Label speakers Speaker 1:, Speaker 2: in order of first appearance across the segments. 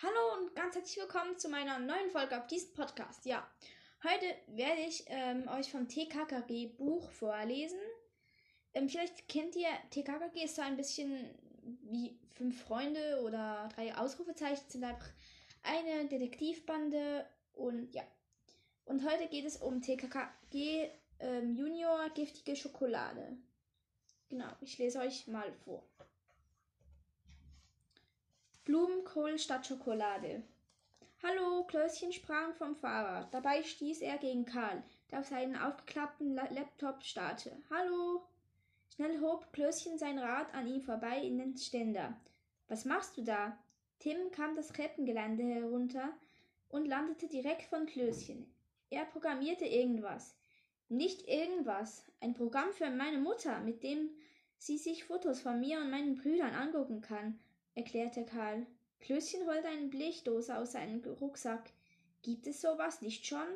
Speaker 1: Hallo und ganz herzlich willkommen zu meiner neuen Folge auf diesem Podcast. Ja, heute werde ich ähm, euch vom TKKG Buch vorlesen. Ähm, vielleicht kennt ihr, TKKG ist so ein bisschen wie fünf Freunde oder drei Ausrufezeichen, sind einfach eine Detektivbande und ja. Und heute geht es um TKKG ähm, Junior Giftige Schokolade. Genau, ich lese euch mal vor. Blumenkohl statt Schokolade. Hallo, Klößchen sprang vom Fahrrad. Dabei stieß er gegen Karl, der auf seinen aufgeklappten La Laptop starrte. Hallo! Schnell hob Klößchen sein Rad an ihm vorbei in den Ständer. Was machst du da? Tim kam das Treppengelände herunter und landete direkt von Klößchen. Er programmierte irgendwas. Nicht irgendwas. Ein Programm für meine Mutter, mit dem sie sich Fotos von mir und meinen Brüdern angucken kann erklärte Karl. Klößchen holte eine Blechdose aus seinem Rucksack. Gibt es sowas nicht schon?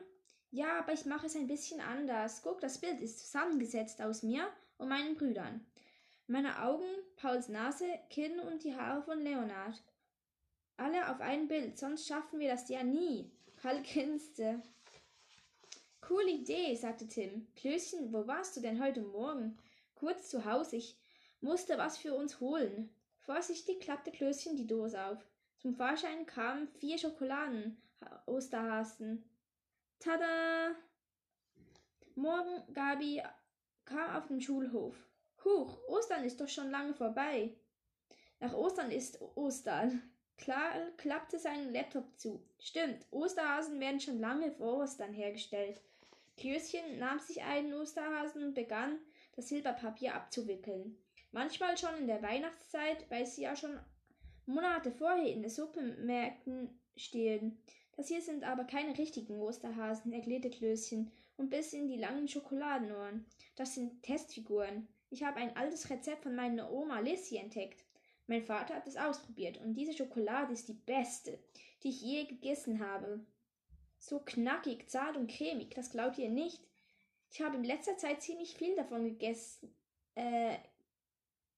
Speaker 1: Ja, aber ich mache es ein bisschen anders. Guck, das Bild ist zusammengesetzt aus mir und meinen Brüdern. Meine Augen, Pauls Nase, Kinn und die Haare von Leonard. Alle auf ein Bild, sonst schaffen wir das ja nie. Karl grinste. Coole Idee, sagte Tim. Klößchen, wo warst du denn heute Morgen? Kurz zu Hause, ich musste was für uns holen. Vorsichtig klappte Klößchen die Dose auf. Zum Vorschein kamen vier Schokoladen-Osterhasen. Tada! Morgen Gabi kam auf den Schulhof. Huch, Ostern ist doch schon lange vorbei. Nach Ostern ist Ostern. Klar klappte sein Laptop zu. Stimmt, Osterhasen werden schon lange vor Ostern hergestellt. Klößchen nahm sich einen Osterhasen und begann, das Silberpapier abzuwickeln. Manchmal schon in der Weihnachtszeit, weil sie ja schon Monate vorher in den Suppenmärkten stehen. Das hier sind aber keine richtigen Osterhasen, erklärte Klößchen und biss in die langen Schokoladenohren. Das sind Testfiguren. Ich habe ein altes Rezept von meiner Oma Lissy entdeckt. Mein Vater hat es ausprobiert und diese Schokolade ist die beste, die ich je gegessen habe. So knackig, zart und cremig, das glaubt ihr nicht. Ich habe in letzter Zeit ziemlich viel davon gegessen, äh,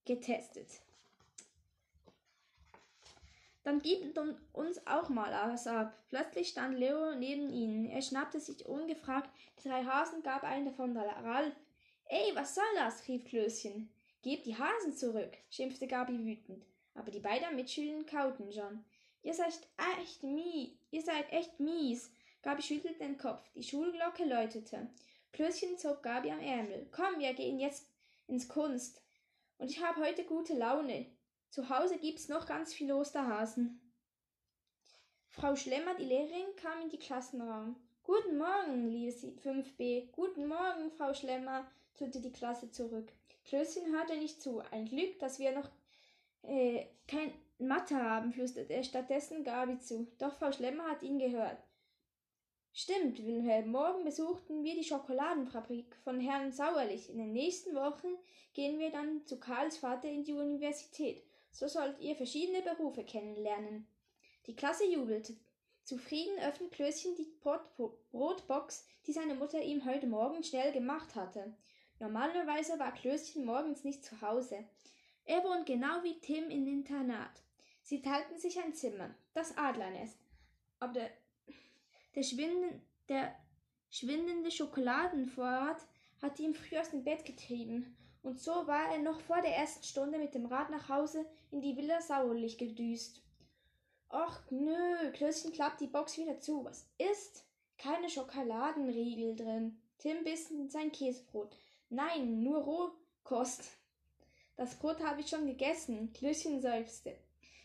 Speaker 1: getestet. Dann gibt uns auch mal was ab. Plötzlich stand Leo neben ihnen. Er schnappte sich ungefragt die drei Hasen, gab einen davon Ralf. Ey, was soll das? rief Klößchen. Gebt die Hasen zurück, schimpfte Gabi wütend. Aber die beiden Mitschüler kauten schon. Ihr seid echt mies, ihr seid echt mies. Gabi schüttelte den Kopf. Die Schulglocke läutete. Klößchen zog Gabi am Ärmel. Komm, wir gehen jetzt ins Kunst. Und ich habe heute gute Laune. Zu Hause gibt's noch ganz viel Osterhasen. Frau Schlemmer, die Lehrerin, kam in die Klassenraum. Guten Morgen, liebe 5b. Guten Morgen, Frau Schlemmer, tönte die Klasse zurück. Klößchen hörte nicht zu. Ein Glück, dass wir noch äh, kein Mathe haben, flüsterte er stattdessen Gabi zu. Doch Frau Schlemmer hat ihn gehört. Stimmt, Wilhelm. Morgen besuchten wir die Schokoladenfabrik von Herrn Sauerlich. In den nächsten Wochen gehen wir dann zu Karls Vater in die Universität. So sollt ihr verschiedene Berufe kennenlernen. Die Klasse jubelte. Zufrieden öffnet Klößchen die Brotbox, die seine Mutter ihm heute Morgen schnell gemacht hatte. Normalerweise war Klößchen morgens nicht zu Hause. Er wohnt genau wie Tim im Internat. Sie teilten sich ein Zimmer, das Adlernest. Aber der der, schwinden, der schwindende Schokoladenvorrat hatte ihn früh aus dem Bett getrieben, und so war er noch vor der ersten Stunde mit dem Rad nach Hause in die Villa Sauerlich gedüst. Och nö, Klößchen klappt die Box wieder zu. Was ist? Keine Schokoladenriegel drin. Tim biss in sein Käsebrot. Nein, nur Rohkost. Das Brot habe ich schon gegessen. Klößchen seufzte.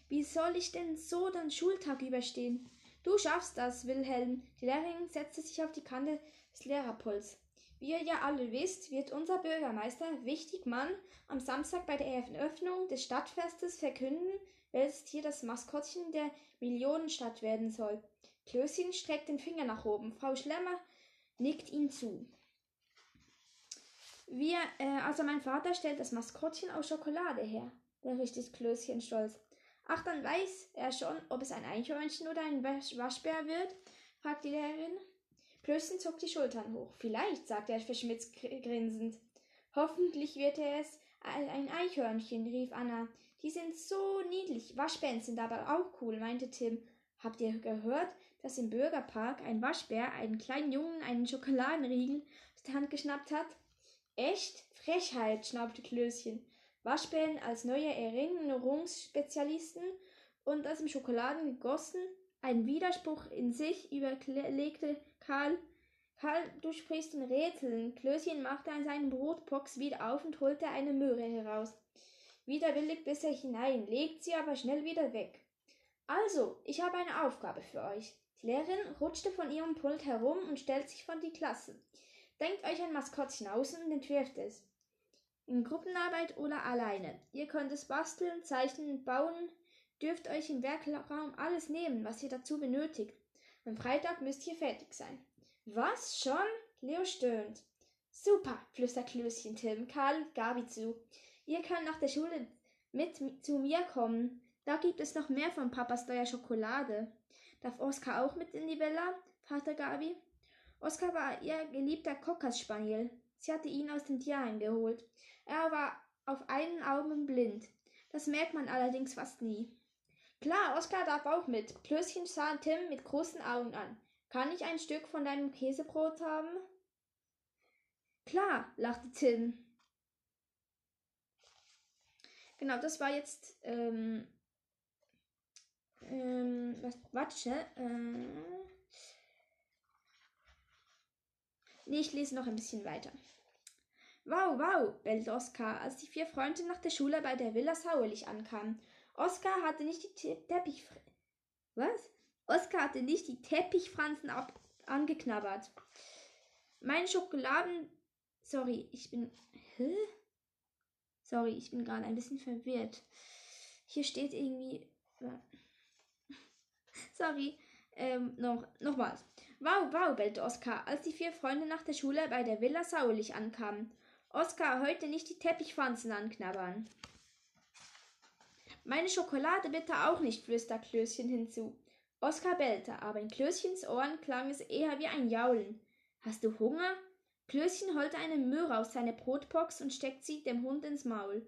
Speaker 1: Wie soll ich denn so den Schultag überstehen? Du schaffst das, Wilhelm. Die Lehrerin setzte sich auf die Kante des Lehrerpuls. Wie ihr ja alle wisst, wird unser Bürgermeister Wichtigmann am Samstag bei der Eröffnung des Stadtfestes verkünden, welches Tier das Maskottchen der Millionenstadt werden soll. Klößchen streckt den Finger nach oben. Frau Schlemmer nickt ihm zu. Wir, äh, also mein Vater stellt das Maskottchen aus Schokolade her, berichtet Klößchen stolz. Ach, dann weiß er schon, ob es ein Eichhörnchen oder ein Waschbär wird? fragt die Lehrerin. Plötzlich zog die Schultern hoch. Vielleicht, sagte er verschmitzt grinsend. Hoffentlich wird er es ein Eichhörnchen, rief Anna. Die sind so niedlich. Waschbären sind aber auch cool, meinte Tim. Habt ihr gehört, dass im Bürgerpark ein Waschbär einen kleinen Jungen einen Schokoladenriegel aus der Hand geschnappt hat? Echt? Frechheit, schnaubte Klößchen. Waschbären als neue Erinnerungsspezialisten und das im Schokoladen gegossen? Ein Widerspruch in sich, überlegte Karl. Karl, du sprichst in Rätseln. Klößchen machte an seinen Brotbox wieder auf und holte eine Möhre heraus. Widerwillig biss er hinein, legt sie aber schnell wieder weg. Also, ich habe eine Aufgabe für euch. Die Lehrerin rutschte von ihrem Pult herum und stellt sich vor die Klasse. Denkt euch ein Maskottchen aus und entwirft es. In Gruppenarbeit oder alleine. Ihr könnt es basteln, zeichnen, bauen, dürft euch im Werkraum alles nehmen, was ihr dazu benötigt. Am Freitag müsst ihr fertig sein. Was? Schon? Leo stöhnt. Super, flüstert Klößchen Tim, Karl, Gabi zu. Ihr könnt nach der Schule mit zu mir kommen. Da gibt es noch mehr von Papas neuer Schokolade. Darf Oskar auch mit in die Villa? fragte Gabi. Oskar war ihr geliebter Cocker-Spaniel. Sie hatte ihn aus dem Tierheim geholt. Er war auf einen Augen blind. Das merkt man allerdings fast nie. Klar, Oskar darf auch mit. Klößchen sah Tim mit großen Augen an. Kann ich ein Stück von deinem Käsebrot haben? Klar, lachte Tim. Genau, das war jetzt ähm, ähm, was, warte, äh, nee, ich lese noch ein bisschen weiter. Wow, wow, bellte Oskar, als die vier Freunde nach der Schule bei der Villa Sauerlich ankamen. Oskar hatte nicht die Te Teppich... Was? Oskar hatte nicht die Teppichfransen ab angeknabbert. Meine Schokoladen... Sorry, ich bin... Hä? Sorry, ich bin gerade ein bisschen verwirrt. Hier steht irgendwie... Sorry. Ähm, noch, nochmals. Wow, wow, bellte Oskar, als die vier Freunde nach der Schule bei der Villa Sauerlich ankamen. Oskar, heute nicht die Teppichpflanzen anknabbern. Meine Schokolade bitte auch nicht, flüstert Klößchen hinzu. Oskar bellte, aber in Klößchens Ohren klang es eher wie ein Jaulen. Hast du Hunger? Klößchen holte eine Möhre aus seiner Brotbox und steckte sie dem Hund ins Maul.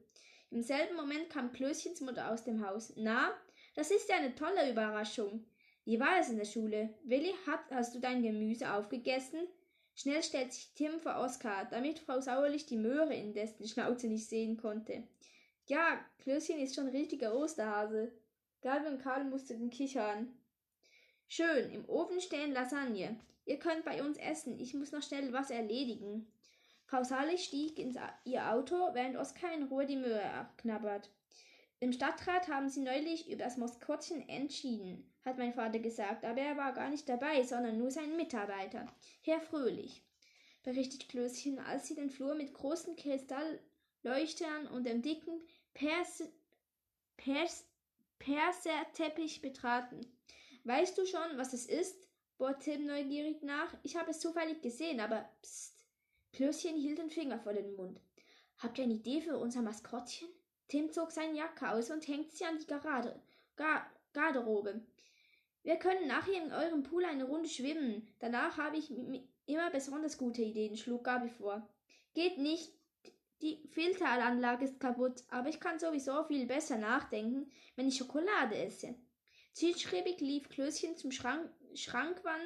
Speaker 1: Im selben Moment kam Klößchens Mutter aus dem Haus. Na, das ist ja eine tolle Überraschung. Wie war es in der Schule? Willi, hat, hast du dein Gemüse aufgegessen? Schnell stellt sich Tim vor Oskar, damit Frau Sauerlich die Möhre in dessen Schnauze nicht sehen konnte. Ja, Klößchen ist schon richtiger Osterhase. Gabi und Karl mussten kichern. Schön, im Ofen stehen Lasagne. Ihr könnt bei uns essen, ich muss noch schnell was erledigen. Frau Sauerlich stieg in ihr Auto, während Oskar in Ruhe die Möhre abknabbert. Im Stadtrat haben sie neulich über das Maskottchen entschieden, hat mein Vater gesagt, aber er war gar nicht dabei, sondern nur sein Mitarbeiter, Herr Fröhlich, berichtet Klößchen, als sie den Flur mit großen Kristallleuchtern und dem dicken Pers Pers Perserteppich betraten. Weißt du schon, was es ist? bohrt Tim neugierig nach. Ich habe es zufällig gesehen, aber pst. Klößchen hielt den Finger vor den Mund. Habt ihr eine Idee für unser Maskottchen? Tim zog seine Jacke aus und hängt sie an die Garade, Gar Garderobe. Wir können nachher in eurem Pool eine Runde schwimmen. Danach habe ich immer besonders gute Ideen, schlug Gabi vor. Geht nicht, die Filteranlage ist kaputt, aber ich kann sowieso viel besser nachdenken, wenn ich Schokolade esse. Zielstrebig lief Klößchen zum Schrank Schrankwand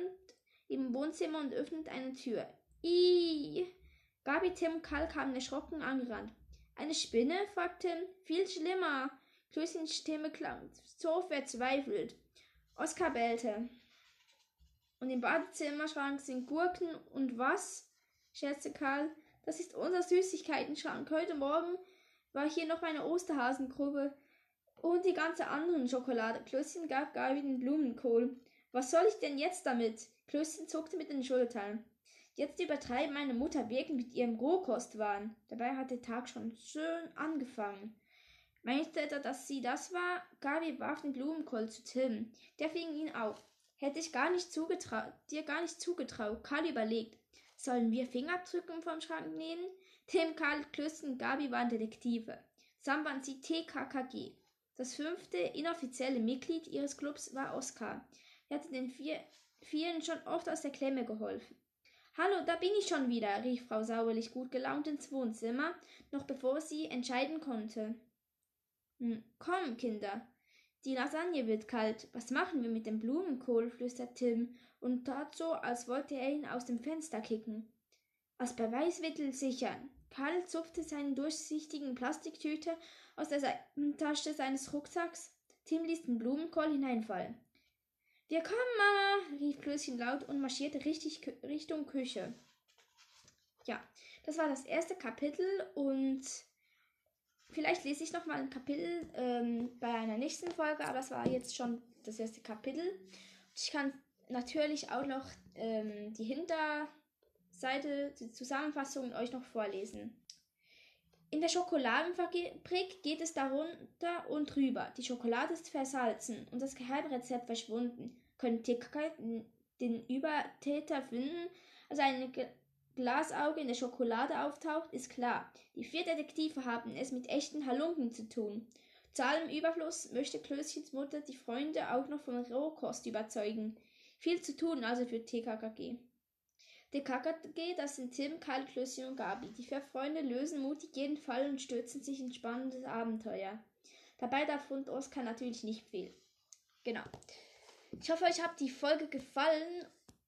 Speaker 1: im Wohnzimmer und öffnet eine Tür. Ih! Gabi, Tim und Karl kamen erschrocken angerannt. Eine Spinne? fragte Viel schlimmer. Klößchens Stimme klang so verzweifelt. Oskar bellte. Und im Badezimmerschrank sind Gurken und was? scherzte Karl. Das ist unser Süßigkeitenschrank. Heute Morgen war hier noch eine Osterhasengrube und die ganze anderen Schokolade. Klößchen gab Gabi den Blumenkohl. Was soll ich denn jetzt damit? Klößchen zuckte mit den Schultern. Jetzt übertreibt meine Mutter wirklich mit ihrem Rohkostwahn. Dabei hat der Tag schon schön angefangen. Etwa, dass sie das war? Gabi warf den Blumenkohl zu Tim. Der fing ihn auf. Hätte ich gar nicht zugetraut, dir gar nicht zugetraut. Karl überlegt. Sollen wir Fingerabdrücke vom Schrank nehmen? Tim, Karl, Klösten, Gabi waren Detektive. Sam waren sie TKKG. Das fünfte inoffizielle Mitglied ihres Clubs war Oskar. Er hatte den vier, vielen schon oft aus der Klemme geholfen. Hallo, da bin ich schon wieder, rief Frau Sauerlich gut gelaunt ins Wohnzimmer, noch bevor sie entscheiden konnte. Hm, komm, Kinder. Die Lasagne wird kalt. Was machen wir mit dem Blumenkohl? flüstert Tim und tat so, als wollte er ihn aus dem Fenster kicken. Als Beweismittel sichern. Karl zupfte seine durchsichtigen Plastiktüte aus der Seitentasche seines Rucksacks. Tim ließ den Blumenkohl hineinfallen. Wir kommen, Mama, rief Klößchen laut und marschierte richtig Richtung Küche. Ja, das war das erste Kapitel und vielleicht lese ich noch mal ein Kapitel ähm, bei einer nächsten Folge, aber das war jetzt schon das erste Kapitel. Ich kann natürlich auch noch ähm, die Hinterseite, die Zusammenfassung euch noch vorlesen. In der Schokoladenfabrik geht es darunter und drüber. Die Schokolade ist versalzen und das Geheimrezept verschwunden. Können TKK den Übertäter finden? Als ein Glasauge in der Schokolade auftaucht, ist klar. Die vier Detektive haben es mit echten Halunken zu tun. Zu allem Überfluss möchte Klößchens Mutter die Freunde auch noch von Rohkost überzeugen. Viel zu tun also für TKKG. Der KKG, das sind Tim, Karl, Klößchen und Gabi. Die vier Freunde lösen mutig jeden Fall und stürzen sich in spannendes Abenteuer. Dabei davon Oskar natürlich nicht viel. Genau. Ich hoffe, euch hat die Folge gefallen